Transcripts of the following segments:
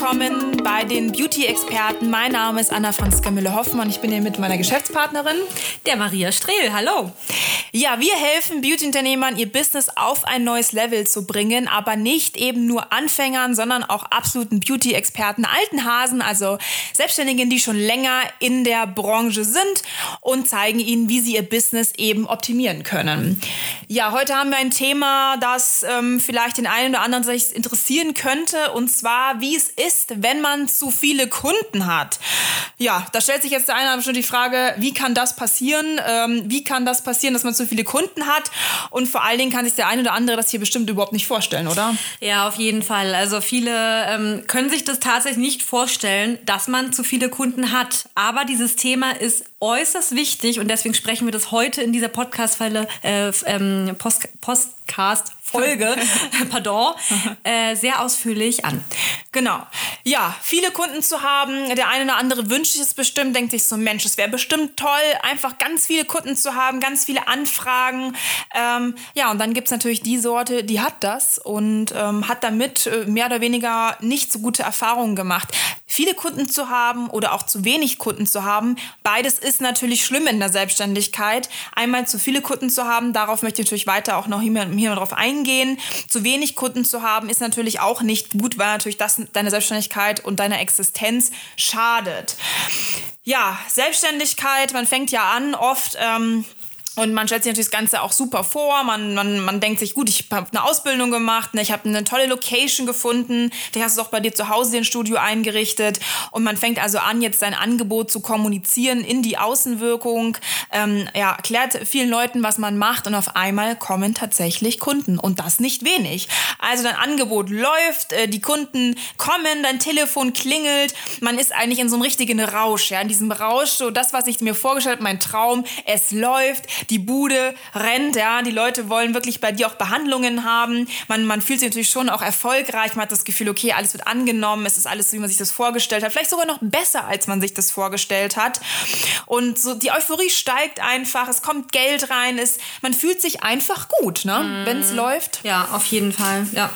willkommen bei den Beauty-Experten. Mein Name ist Anna Franziska Müller-Hoffmann. Ich bin hier mit meiner Geschäftspartnerin, der Maria Strehl. Hallo. Ja, wir helfen Beauty-Unternehmern, ihr Business auf ein neues Level zu bringen, aber nicht eben nur Anfängern, sondern auch absoluten Beauty-Experten, alten Hasen, also Selbstständigen, die schon länger in der Branche sind und zeigen ihnen, wie sie ihr Business eben optimieren können. Ja, heute haben wir ein Thema, das ähm, vielleicht den einen oder anderen sich interessieren könnte, und zwar, wie es ist, wenn man zu viele Kunden hat. Ja, da stellt sich jetzt der eine schon die Frage, wie kann das passieren? Ähm, wie kann das passieren, dass man zu viele Kunden hat? Und vor allen Dingen kann sich der eine oder andere das hier bestimmt überhaupt nicht vorstellen, oder? Ja, auf jeden Fall. Also viele ähm, können sich das tatsächlich nicht vorstellen, dass man zu viele Kunden hat. Aber dieses Thema ist äußerst wichtig und deswegen sprechen wir das heute in dieser Podcast-Folge, äh, ähm, Post Podcast Folge, pardon, äh, sehr ausführlich an. Genau. Ja, viele Kunden zu haben. Der eine oder andere wünscht sich es bestimmt, denkt sich so, Mensch, es wäre bestimmt toll, einfach ganz viele Kunden zu haben, ganz viele Anfragen. Ähm, ja, und dann gibt es natürlich die Sorte, die hat das und ähm, hat damit äh, mehr oder weniger nicht so gute Erfahrungen gemacht. Viele Kunden zu haben oder auch zu wenig Kunden zu haben, beides ist natürlich schlimm in der Selbstständigkeit. Einmal zu viele Kunden zu haben, darauf möchte ich natürlich weiter auch noch hier, hier drauf eingehen. Zu wenig Kunden zu haben, ist natürlich auch nicht gut, weil natürlich das deine Selbstständigkeit und deiner Existenz schadet. Ja, Selbstständigkeit, man fängt ja an, oft. Ähm, und man stellt sich natürlich das Ganze auch super vor. Man, man, man denkt sich, gut, ich habe eine Ausbildung gemacht, ne, ich habe eine tolle Location gefunden. Die hast du auch bei dir zu Hause ein Studio eingerichtet. Und man fängt also an, jetzt sein Angebot zu kommunizieren in die Außenwirkung. Ähm, ja, erklärt vielen Leuten, was man macht. Und auf einmal kommen tatsächlich Kunden. Und das nicht wenig. Also dein Angebot läuft, äh, die Kunden kommen, dein Telefon klingelt. Man ist eigentlich in so einem richtigen Rausch. Ja, in diesem Rausch, so das, was ich mir vorgestellt habe, mein Traum, es läuft die Bude rennt, ja, die Leute wollen wirklich bei dir auch Behandlungen haben. Man, man fühlt sich natürlich schon auch erfolgreich, man hat das Gefühl, okay, alles wird angenommen, es ist alles so, wie man sich das vorgestellt hat, vielleicht sogar noch besser, als man sich das vorgestellt hat. Und so die Euphorie steigt einfach, es kommt Geld rein, es, man fühlt sich einfach gut, ne, mm. wenn es läuft. Ja, auf jeden Fall, ja.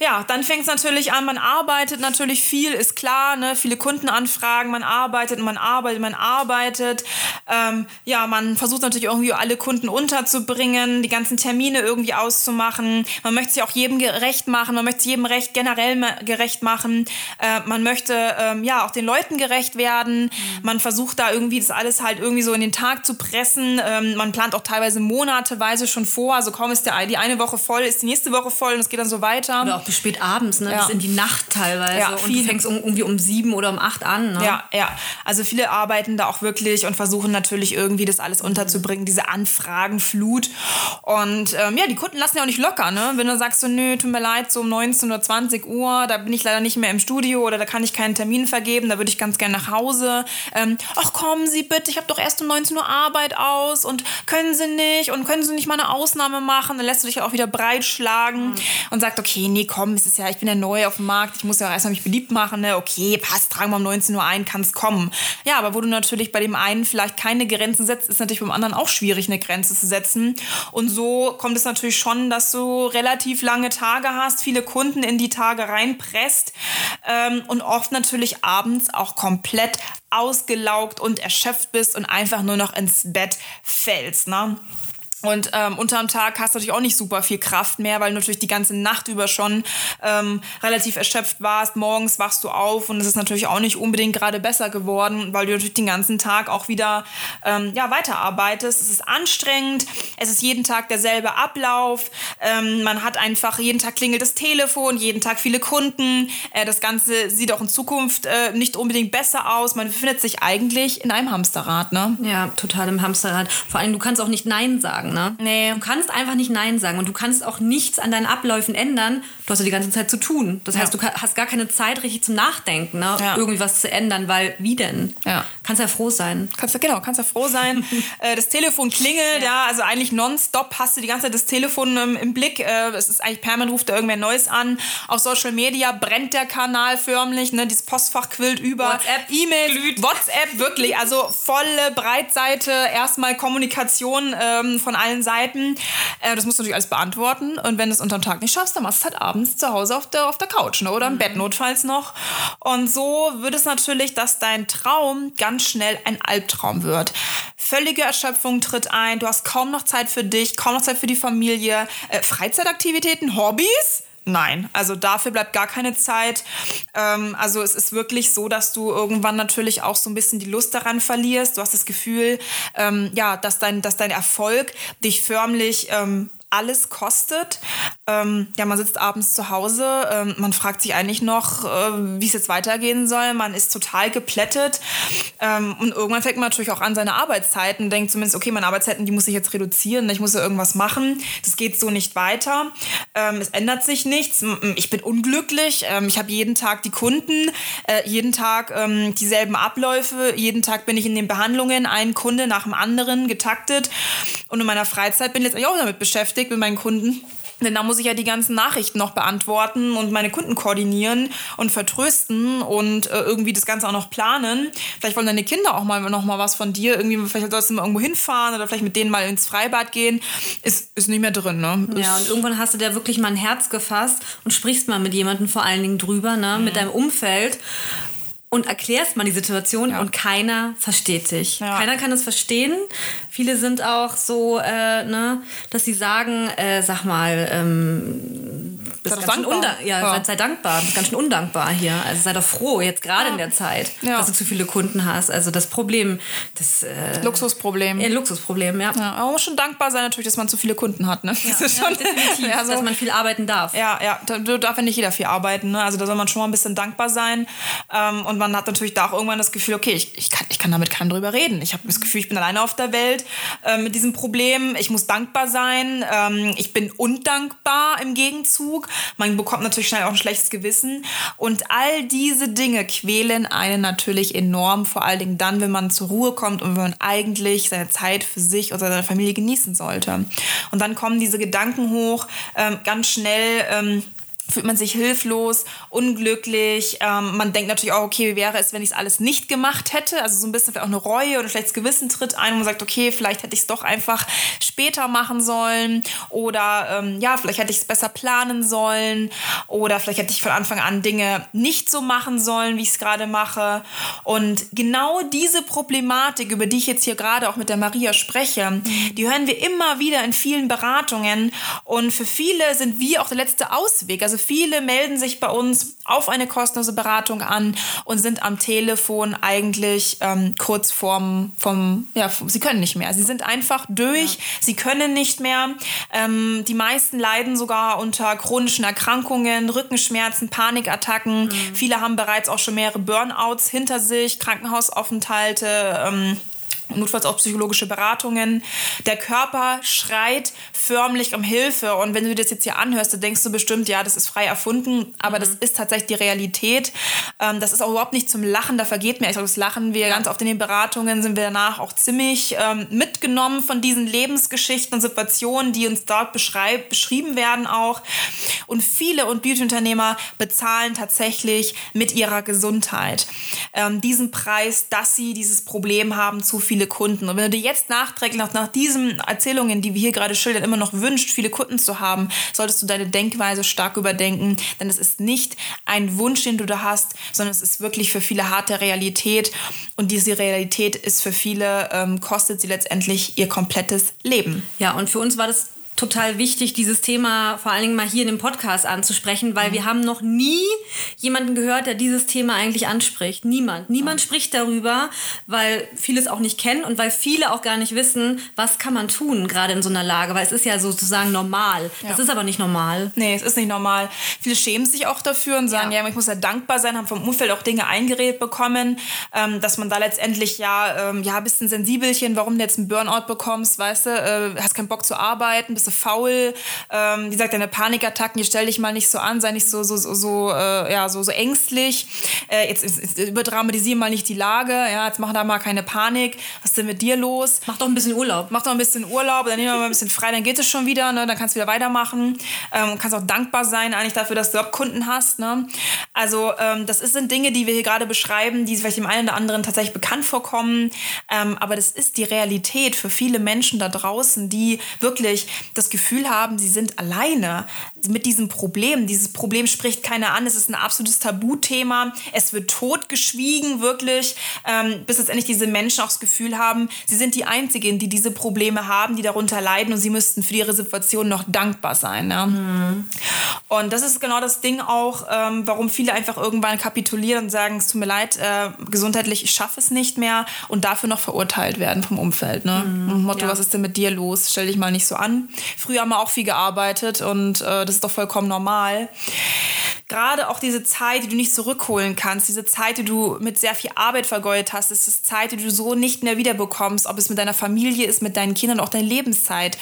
Ja, dann fängt es natürlich an, man arbeitet natürlich viel, ist klar, ne? viele Kundenanfragen, man arbeitet, man arbeitet, man arbeitet. Ähm, ja, man versucht natürlich irgendwie alle Kunden unterzubringen, die ganzen Termine irgendwie auszumachen. Man möchte sich auch jedem gerecht machen, man möchte jedem recht generell gerecht machen. Äh, man möchte ähm, ja auch den Leuten gerecht werden. Mhm. Man versucht da irgendwie das alles halt irgendwie so in den Tag zu pressen. Ähm, man plant auch teilweise monateweise schon vor. Also kaum ist der, die eine Woche voll, ist die nächste Woche voll und es geht dann so weiter. Oder auch bis spät abends, ne? Ja. bis in die Nacht teilweise. Ja, und du fängst um, irgendwie um sieben oder um acht an. Ne? Ja, ja. Also viele arbeiten da auch wirklich und versuchen natürlich irgendwie das alles unterzubringen, diese Anfragenflut. Und ähm, ja, die Kunden lassen ja auch nicht locker. Ne? Wenn du sagst so, nö, tut mir leid, so um 19 oder 20 Uhr, da bin ich leider nicht mehr im Studio oder da kann ich keinen Termin vergeben, da würde ich ganz gerne nach Hause. Ähm, ach, kommen Sie bitte, ich habe doch erst um 19 Uhr Arbeit aus und können Sie nicht und können Sie nicht mal eine Ausnahme machen? Dann lässt du dich auch wieder breitschlagen mhm. und sagt, okay, nee, komm, komm, es ist ja, ich bin ja neu auf dem Markt, ich muss ja erstmal mich beliebt machen, ne? Okay, passt, tragen wir um 19 Uhr ein, kann es kommen. Ja, aber wo du natürlich bei dem einen vielleicht keine Grenzen setzt, ist natürlich beim anderen auch schwierig, eine Grenze zu setzen. Und so kommt es natürlich schon, dass du relativ lange Tage hast, viele Kunden in die Tage reinpresst ähm, und oft natürlich abends auch komplett ausgelaugt und erschöpft bist und einfach nur noch ins Bett fällst. Ne? Und ähm, unterm Tag hast du natürlich auch nicht super viel Kraft mehr, weil du natürlich die ganze Nacht über schon ähm, relativ erschöpft warst. Morgens wachst du auf und es ist natürlich auch nicht unbedingt gerade besser geworden, weil du natürlich den ganzen Tag auch wieder ähm, ja, weiterarbeitest. Es ist anstrengend, es ist jeden Tag derselbe Ablauf. Ähm, man hat einfach, jeden Tag klingelt das Telefon, jeden Tag viele Kunden. Äh, das Ganze sieht auch in Zukunft äh, nicht unbedingt besser aus. Man befindet sich eigentlich in einem Hamsterrad. Ne? Ja, total im Hamsterrad. Vor allem, du kannst auch nicht Nein sagen sagen. Ne? Nee. Du kannst einfach nicht Nein sagen und du kannst auch nichts an deinen Abläufen ändern. Du hast ja die ganze Zeit zu tun. Das heißt, Ja. du hast gar keine Zeit richtig zum Nachdenken, ne? Ja. irgendwie was zu ändern, weil wie denn? Ja. Kannst ja froh sein. Kannst du, genau, kannst ja froh sein. äh, das Telefon klingelt, ja. also eigentlich nonstop hast du die ganze Zeit das Telefon ähm, im Blick. Äh, es ist eigentlich permanent, ruft da irgendwer Neues an. Auf Social Media brennt der Kanal förmlich, ne? dieses Postfach quillt über. WhatsApp E-Mails, WhatsApp, wirklich, also volle Breitseite, erstmal Kommunikation ähm, von allen Seiten. Äh, das musst du natürlich alles beantworten. Und wenn du es unter dem Tag nicht schaffst, dann machst du es halt abends zu Hause auf der, auf der Couch ne? oder im Bett notfalls noch. Und so wird es natürlich, dass dein Traum ganz schnell ein Albtraum wird. Völlige Erschöpfung tritt ein, du hast kaum noch Zeit für dich, kaum noch Zeit für die Familie, äh, Freizeitaktivitäten, Hobbys. Nein, also dafür bleibt gar keine Zeit. Ähm, also es ist wirklich so, dass du irgendwann natürlich auch so ein bisschen die Lust daran verlierst. Du hast das Gefühl, ähm, ja, dass dein, dass dein Erfolg dich förmlich ähm, alles kostet. Ähm, ja, man sitzt abends zu Hause, ähm, man fragt sich eigentlich noch, äh, wie es jetzt weitergehen soll. Man ist total geplättet. Ähm, und irgendwann fängt man natürlich auch an seine Arbeitszeiten denkt zumindest, okay, meine Arbeitszeiten, die muss ich jetzt reduzieren, ich muss ja irgendwas machen. Das geht so nicht weiter. Ähm, es ändert sich nichts. Ich bin unglücklich. Ähm, ich habe jeden Tag die Kunden, äh, jeden Tag ähm, dieselben Abläufe, jeden Tag bin ich in den Behandlungen, ein Kunde nach dem anderen getaktet. Und in meiner Freizeit bin ich jetzt auch damit beschäftigt, mit meinen Kunden. Denn da muss ich ja die ganzen Nachrichten noch beantworten und meine Kunden koordinieren und vertrösten und äh, irgendwie das Ganze auch noch planen. Vielleicht wollen deine Kinder auch mal noch mal was von dir. Irgendwie, vielleicht sollst du mal irgendwo hinfahren oder vielleicht mit denen mal ins Freibad gehen. Ist, ist nicht mehr drin, ne? Ja, und irgendwann hast du dir wirklich mal ein Herz gefasst und sprichst mal mit jemandem vor allen Dingen drüber, ne, mit deinem Umfeld und erklärst mal die Situation und keiner versteht dich. Ja. Keiner kann es verstehen. Viele sind auch so, äh, ne, dass sie sagen, äh, sag mal, ähm, bist Sei ganz schön ja, Ja. Sei, sei dankbar, bist ganz schön undankbar hier. Also sei doch froh, jetzt gerade in der Zeit, Ja. dass du zu viele Kunden hast. Also das Problem, das äh, Luxusproblem. ja, Luxusproblem, ja. Ja, man muss schon dankbar sein natürlich, dass man zu viele Kunden hat. Ne? Das ist Ja, schon, definitiv, ja, so. dass man viel arbeiten darf. Ja, ja, da da darf ja nicht jeder viel arbeiten. Ne? Also da soll man schon mal ein bisschen dankbar sein. Ähm, und man hat natürlich da auch irgendwann das Gefühl, okay, ich, ich, kann, ich kann damit keinem drüber reden. Ich habe das Gefühl, ich bin alleine auf der Welt äh, mit diesem Problem. Ich muss dankbar sein. Ähm, ich bin undankbar im Gegenzug. Man bekommt natürlich schnell auch ein schlechtes Gewissen. Und all diese Dinge quälen einen natürlich enorm, vor allen Dingen dann, wenn man zur Ruhe kommt und wenn man eigentlich seine Zeit für sich oder seine Familie genießen sollte. Und dann kommen diese Gedanken hoch, ähm, ganz schnell. Ähm, fühlt man sich hilflos, unglücklich. Ähm, man denkt natürlich auch, okay, wie wäre es, wenn ich es alles nicht gemacht hätte? Also so ein bisschen vielleicht auch eine Reue oder schlechtes Gewissen tritt ein, wo man sagt, okay, vielleicht hätte ich es doch einfach später machen sollen oder ähm, ja, vielleicht hätte ich es besser planen sollen oder vielleicht hätte ich von Anfang an Dinge nicht so machen sollen, wie ich es gerade mache. Und genau diese Problematik, über die ich jetzt hier gerade auch mit der Maria spreche, die hören wir immer wieder in vielen Beratungen und für viele sind wir auch der letzte Ausweg. Also viele melden sich bei uns auf eine kostenlose Beratung an und sind am Telefon eigentlich ähm, kurz vorm, vom, ja, sie können nicht mehr. Sie sind einfach durch, sie können nicht mehr. Ähm, die meisten leiden sogar unter chronischen Erkrankungen, Rückenschmerzen, Panikattacken. Viele haben bereits auch schon mehrere Burnouts hinter sich, Krankenhausaufenthalte. Ähm, notfalls auch psychologische Beratungen. Der Körper schreit förmlich um Hilfe. Und wenn du dir das jetzt hier anhörst, dann denkst du bestimmt, ja, das ist frei erfunden. Aber das ist tatsächlich die Realität. Ähm, das ist auch überhaupt nicht zum Lachen. Da vergeht mir echt auch das Lachen. Wir ganz oft in den Beratungen sind wir danach auch ziemlich ähm, mitgenommen von diesen Lebensgeschichten und Situationen, die uns dort beschrieben werden auch. Und viele und Beauty-Unternehmer bezahlen tatsächlich mit ihrer Gesundheit ähm, diesen Preis, dass sie dieses Problem haben, zu viele Kunden. Und wenn du dir jetzt nachträglich nach, nach diesen Erzählungen, die wir hier gerade schildern, immer noch wünscht, viele Kunden zu haben, solltest du deine Denkweise stark überdenken. Denn es ist nicht ein Wunsch, den du da hast, sondern es ist wirklich für viele harte Realität. Und diese Realität ist für viele, ähm, kostet sie letztendlich ihr komplettes Leben. Ja, und für uns war das total wichtig, dieses Thema vor allen Dingen mal hier in dem Podcast anzusprechen, weil mhm. wir haben noch nie jemanden gehört, der dieses Thema eigentlich anspricht. Niemand. Niemand mhm. spricht darüber, weil viele es auch nicht kennen und weil viele auch gar nicht wissen, was kann man tun, gerade in so einer Lage, weil es ist ja sozusagen normal. Ja. Das ist aber nicht normal. Nee, es ist nicht normal. Viele schämen sich auch dafür und sagen, ja, ja ich muss ja dankbar sein, haben vom Umfeld auch Dinge eingeredet bekommen, ähm, dass man da letztendlich ja, ähm, ja, bist ein Sensibelchen, warum du jetzt einen Burnout bekommst, weißt du, äh, hast keinen Bock zu arbeiten, bist du faul, ähm, wie gesagt, deine Panikattacken, stell dich mal nicht so an, sei nicht so, so, so, so äh, ja, so, so ängstlich, äh, jetzt, jetzt, jetzt überdramatisier mal nicht die Lage, ja, jetzt mach da mal keine Panik, was ist denn mit dir los? Mach doch ein bisschen Urlaub. Mach doch ein bisschen Urlaub, dann nehmen wir mal ein bisschen frei, dann geht es schon wieder, ne? dann kannst du wieder weitermachen ähm, kannst auch dankbar sein eigentlich dafür, dass du Kunden hast. Ne? Also ähm, das sind Dinge, die wir hier gerade beschreiben, die vielleicht dem einen oder anderen tatsächlich bekannt vorkommen, ähm, aber das ist die Realität für viele Menschen da draußen, die wirklich das Gefühl haben, sie sind alleine mit diesem Problem. Dieses Problem spricht keiner an, es ist ein absolutes Tabuthema, es wird totgeschwiegen wirklich, ähm, bis letztendlich diese Menschen auch das Gefühl haben, sie sind die Einzigen, die diese Probleme haben, die darunter leiden und sie müssten für ihre Situation noch dankbar sein. Ne? Mhm. Und das ist genau das Ding auch, ähm, warum viele einfach irgendwann kapitulieren und sagen, es tut mir leid, äh, gesundheitlich, ich schaffe es nicht mehr und dafür noch verurteilt werden vom Umfeld. Ne? Mhm, Motto, ja. was ist denn mit dir los? Stell dich mal nicht so an. Früher haben wir auch viel gearbeitet und äh, das ist doch vollkommen normal gerade auch diese Zeit, die du nicht zurückholen kannst, diese Zeit, die du mit sehr viel Arbeit vergeudet hast, ist Zeit, die du so nicht mehr wiederbekommst, ob es mit deiner Familie ist, mit deinen Kindern, auch deine Lebenszeit.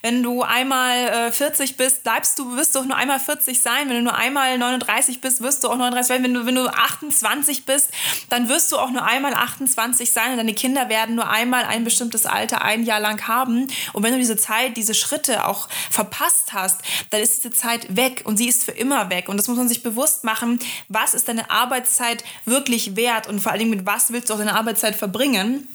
Wenn du einmal äh, 40 bist, bleibst du, wirst du auch nur einmal 40 sein. Wenn du nur einmal 39 bist, wirst du auch 39 sein. Wenn du, wenn du 28 bist, dann wirst du auch nur einmal 28 sein und deine Kinder werden nur einmal ein bestimmtes Alter ein Jahr lang haben. Und wenn du diese Zeit, diese Schritte auch verpasst hast, dann ist diese Zeit weg und sie ist für immer weg. Und das muss man sich bewusst machen, was ist deine Arbeitszeit wirklich wert und vor allem mit was willst du auch deine Arbeitszeit verbringen.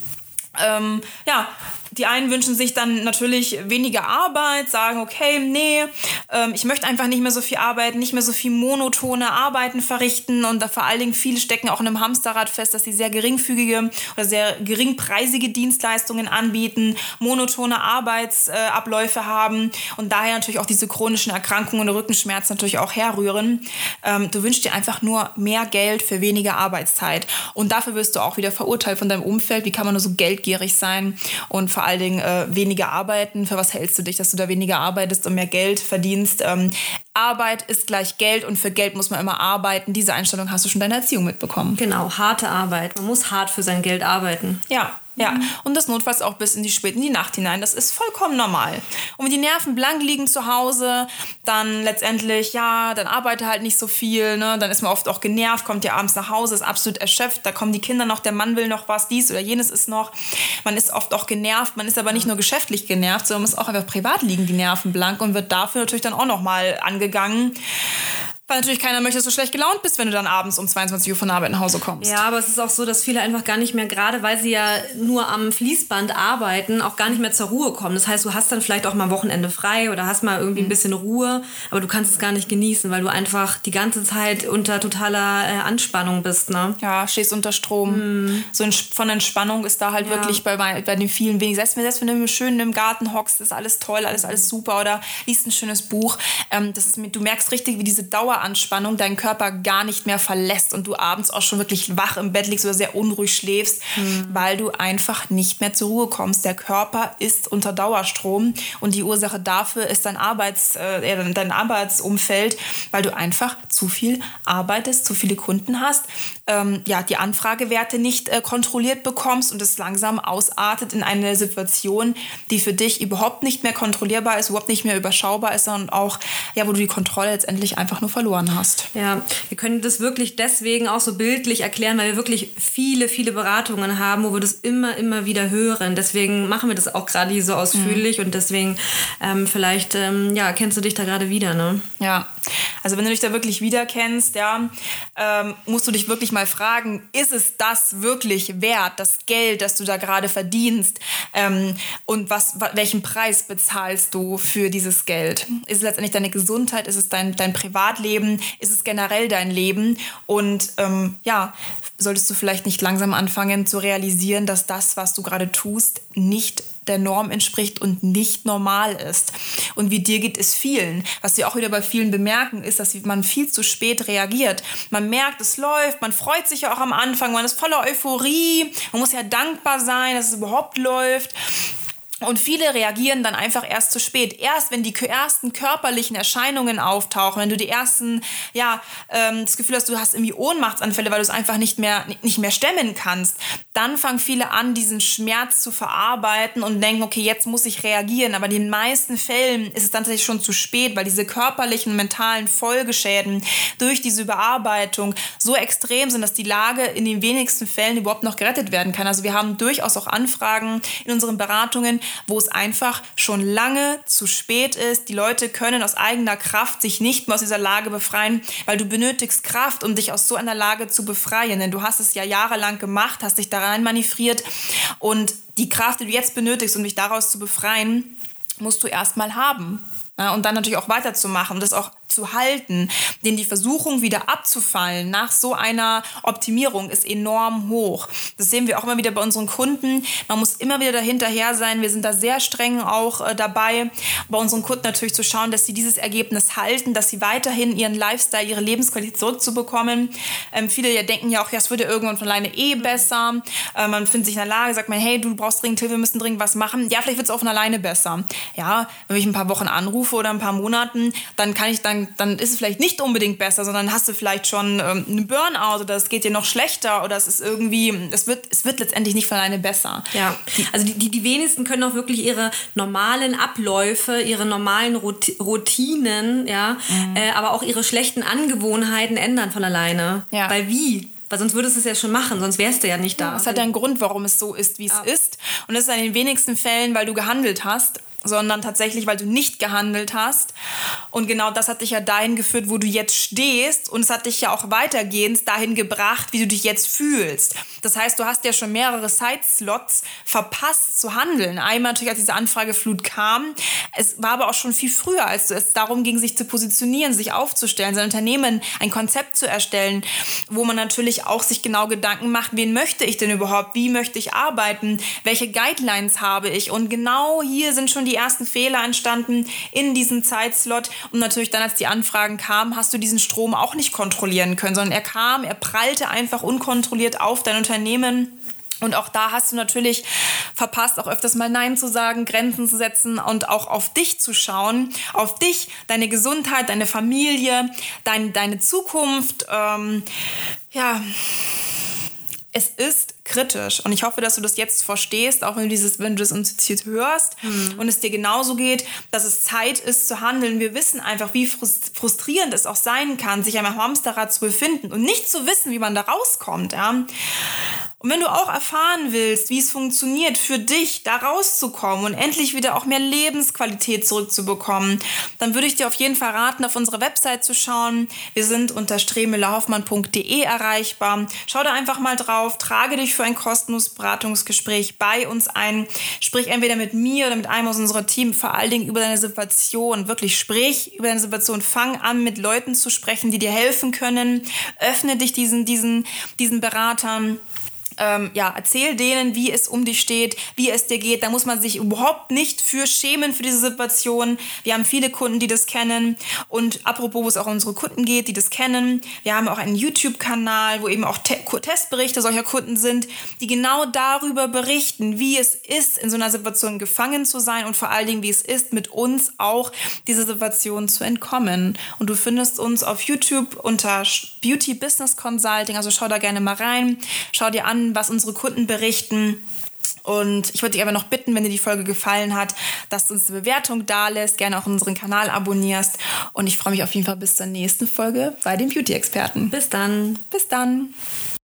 Ähm, ja, die einen wünschen sich dann natürlich weniger Arbeit, sagen, okay, nee, ähm, ich möchte einfach nicht mehr so viel arbeiten, nicht mehr so viel monotone Arbeiten verrichten und vor allen Dingen viele stecken auch in einem Hamsterrad fest, dass sie sehr geringfügige oder sehr geringpreisige Dienstleistungen anbieten, monotone Arbeitsabläufe äh, haben und daher natürlich auch diese chronischen Erkrankungen und Rückenschmerzen natürlich auch herrühren. Ähm, du wünschst dir einfach nur mehr Geld für weniger Arbeitszeit und dafür wirst du auch wieder verurteilt von deinem Umfeld. Wie kann man nur so geldgierig sein und vor allen Dingen äh, weniger arbeiten. Für was hältst du dich, dass du da weniger arbeitest und mehr Geld verdienst? Ähm, Arbeit ist gleich Geld und für Geld muss man immer arbeiten. Diese Einstellung hast du schon in deiner Erziehung mitbekommen. Genau, harte Arbeit. Man muss hart für sein Geld arbeiten. Ja, ja, mhm. und das notfalls auch bis in die späten die Nacht hinein. Das ist vollkommen normal. Und wenn die Nerven blank liegen zu Hause, dann letztendlich, ja, dann arbeite halt nicht so viel, ne? Dann ist man oft auch genervt, kommt ja abends nach Hause, ist absolut erschöpft, da kommen die Kinder noch, der Mann will noch was, dies oder jenes ist noch. Man ist oft auch genervt, man ist aber nicht nur geschäftlich genervt, sondern man ist auch einfach privat liegen die Nerven blank und wird dafür natürlich dann auch nochmal angegangen. Weil natürlich keiner möchte, dass du schlecht gelaunt bist, wenn du dann abends um 22 Uhr von der Arbeit nach Hause kommst. Ja, aber es ist auch so, dass viele einfach gar nicht mehr, gerade weil sie ja nur am Fließband arbeiten, auch gar nicht mehr zur Ruhe kommen. Das heißt, du hast dann vielleicht auch mal Wochenende frei oder hast mal irgendwie ein mhm. bisschen Ruhe, aber du kannst es gar nicht genießen, weil du einfach die ganze Zeit unter totaler äh, Anspannung bist. Ne? Ja, stehst unter Strom. Mhm. So von Entspannung ist da halt ja. wirklich bei, bei den vielen wenig. Selbst, selbst wenn du schön im Garten hockst, ist alles toll, alles, alles super oder liest ein schönes Buch. Ähm, das ist, du merkst richtig, wie diese Dauer Daueranspannung deinen Körper gar nicht mehr verlässt und du abends auch schon wirklich wach im Bett liegst oder sehr unruhig schläfst, mhm. weil du einfach nicht mehr zur Ruhe kommst. Der Körper ist unter Dauerstrom und die Ursache dafür ist dein, Arbeits, äh, dein Arbeitsumfeld, weil du einfach zu viel arbeitest, zu viele Kunden hast, ähm, ja, die Anfragewerte nicht äh, kontrolliert bekommst und es langsam ausartet in eine Situation, die für dich überhaupt nicht mehr kontrollierbar ist, überhaupt nicht mehr überschaubar ist, sondern auch, ja, wo du die Kontrolle letztendlich einfach nur verloren hast. Ja, wir können das wirklich deswegen auch so bildlich erklären, weil wir wirklich viele, viele Beratungen haben, wo wir das immer, immer wieder hören. Deswegen machen wir das auch gerade hier so ausführlich mhm. und deswegen ähm, vielleicht, ähm, ja, kennst du dich da gerade wieder, ne? Ja, also wenn du dich da wirklich wiederkennst, ja, ähm, musst du dich wirklich mal fragen, ist es das wirklich wert, das Geld, das du da gerade verdienst ähm, und was, welchen Preis bezahlst du für dieses Geld? Ist es letztendlich deine Gesundheit, ist es dein, dein Privatleben, ist es generell dein Leben und ähm, ja, solltest du vielleicht nicht langsam anfangen zu realisieren, dass das, was du gerade tust, nicht der Norm entspricht und nicht normal ist. Und wie dir geht es vielen. Was wir auch wieder bei vielen bemerken, ist, dass man viel zu spät reagiert. Man merkt, es läuft, man freut sich ja auch am Anfang, man ist voller Euphorie, man muss ja dankbar sein, dass es überhaupt läuft. Und viele reagieren dann einfach erst zu spät. Erst wenn die ersten körperlichen Erscheinungen auftauchen, wenn du die ersten, ja, ähm, das Gefühl hast, du hast irgendwie Ohnmachtsanfälle, weil du es einfach nicht mehr, nicht mehr stemmen kannst, dann fangen viele an, diesen Schmerz zu verarbeiten und denken, okay, jetzt muss ich reagieren. Aber in den meisten Fällen ist es dann tatsächlich schon zu spät, weil diese körperlichen, mentalen Folgeschäden durch diese Überarbeitung so extrem sind, dass die Lage in den wenigsten Fällen überhaupt noch gerettet werden kann. Also wir haben durchaus auch Anfragen in unseren Beratungen, wo es einfach schon lange zu spät ist. Die Leute können aus eigener Kraft sich nicht mehr aus dieser Lage befreien, weil du benötigst Kraft, um dich aus so einer Lage zu befreien. Denn du hast es ja jahrelang gemacht, hast dich da rein und die Kraft, die du jetzt benötigst, um dich daraus zu befreien, musst du erstmal haben. Und dann natürlich auch weiterzumachen, das auch zu halten. Denn die Versuchung, wieder abzufallen nach so einer Optimierung ist enorm hoch. Das sehen wir auch immer wieder bei unseren Kunden. Man muss immer wieder dahinterher sein. Wir sind da sehr streng auch äh, dabei, bei unseren Kunden natürlich zu schauen, dass sie dieses Ergebnis halten, dass sie weiterhin ihren Lifestyle, ihre Lebensqualität zurückzubekommen. Ähm, viele ja denken ja auch, ja, es würde irgendwann von alleine eh besser. Äh, man findet sich in der Lage, sagt man, hey, du brauchst dringend Hilfe, wir müssen dringend was machen. Ja, vielleicht wird es auch von alleine besser. Ja, wenn ich ein paar Wochen anrufe oder ein paar Monaten, dann kann ich dann dann, ist es vielleicht nicht unbedingt besser, sondern hast du vielleicht schon ähm, einen Burnout oder es geht dir noch schlechter oder es ist irgendwie, es wird, es wird letztendlich nicht von alleine besser. Ja, also die, die, die wenigsten können auch wirklich ihre normalen Abläufe, ihre normalen Routinen, ja, mhm. äh, aber auch ihre schlechten Angewohnheiten ändern von alleine. Ja. Weil wie? Weil sonst würdest du es ja schon machen, sonst wärst du ja nicht da. Ja, es hat ja einen Grund, warum es so ist, wie es ja. ist. Und es ist in den wenigsten Fällen, weil du gehandelt hast sondern tatsächlich, weil du nicht gehandelt hast. Und genau das hat dich ja dahin geführt, wo du jetzt stehst. Und es hat dich ja auch weitergehend dahin gebracht, wie du dich jetzt fühlst. Das heißt, du hast ja schon mehrere Side-Slots verpasst zu handeln. Einmal natürlich, als diese Anfrageflut kam. Es war aber auch schon viel früher, als es darum ging, sich zu positionieren, sich aufzustellen, sein Unternehmen, ein Konzept zu erstellen, wo man natürlich auch sich genau Gedanken macht, wen möchte ich denn überhaupt? Wie möchte ich arbeiten? Welche Guidelines habe ich? Und genau hier sind schon die ersten Fehler entstanden in diesem Zeitslot. Und natürlich dann, als die Anfragen kamen, hast du diesen Strom auch nicht kontrollieren können, sondern er kam, er prallte einfach unkontrolliert auf dein Unternehmen. Und auch da hast du natürlich verpasst, auch öfters mal Nein zu sagen, Grenzen zu setzen und auch auf dich zu schauen, auf dich, deine Gesundheit, deine Familie, dein, deine Zukunft. Ähm, ja, es ist kritisch. Und ich hoffe, dass du das jetzt verstehst, auch wenn du, dieses, wenn du das intuitiv hörst mhm. und es dir genauso geht, dass es Zeit ist zu handeln. Wir wissen einfach, wie frustrierend es auch sein kann, sich am Hamsterrad zu befinden und nicht zu wissen, wie man da rauskommt. Ja? Und wenn du auch erfahren willst, wie es funktioniert, für dich da rauszukommen und endlich wieder auch mehr Lebensqualität zurückzubekommen, dann würde ich dir auf jeden Fall raten, auf unsere Website zu schauen. Wir sind unter stremelaufmann.de erreichbar. Schau da einfach mal drauf, trage dich für ein kostenloses Beratungsgespräch bei uns ein. Sprich entweder mit mir oder mit einem aus unserem Team, vor allen Dingen über deine Situation. Wirklich sprich über deine Situation. Fang an, mit Leuten zu sprechen, die dir helfen können. Öffne dich diesen, diesen, diesen Beratern ähm, ja, erzähl denen, wie es um dich steht, wie es dir geht. Da muss man sich überhaupt nicht für schämen für diese Situation. Wir haben viele Kunden, die das kennen. Und apropos, wo es auch um unsere Kunden geht, die das kennen. Wir haben auch einen YouTube-Kanal, wo eben auch Te Testberichte solcher Kunden sind, die genau darüber berichten, wie es ist, in so einer Situation gefangen zu sein und vor allen Dingen, wie es ist, mit uns auch diese Situation zu entkommen. Und du findest uns auf YouTube unter Beauty Business Consulting, also schau da gerne mal rein, schau dir an, was unsere Kunden berichten. Und ich würde dich aber noch bitten, wenn dir die Folge gefallen hat, dass du uns eine Bewertung da lässt, gerne auch unseren Kanal abonnierst. Und ich freue mich auf jeden Fall bis zur nächsten Folge bei den Beauty-Experten. Bis dann. Bis dann.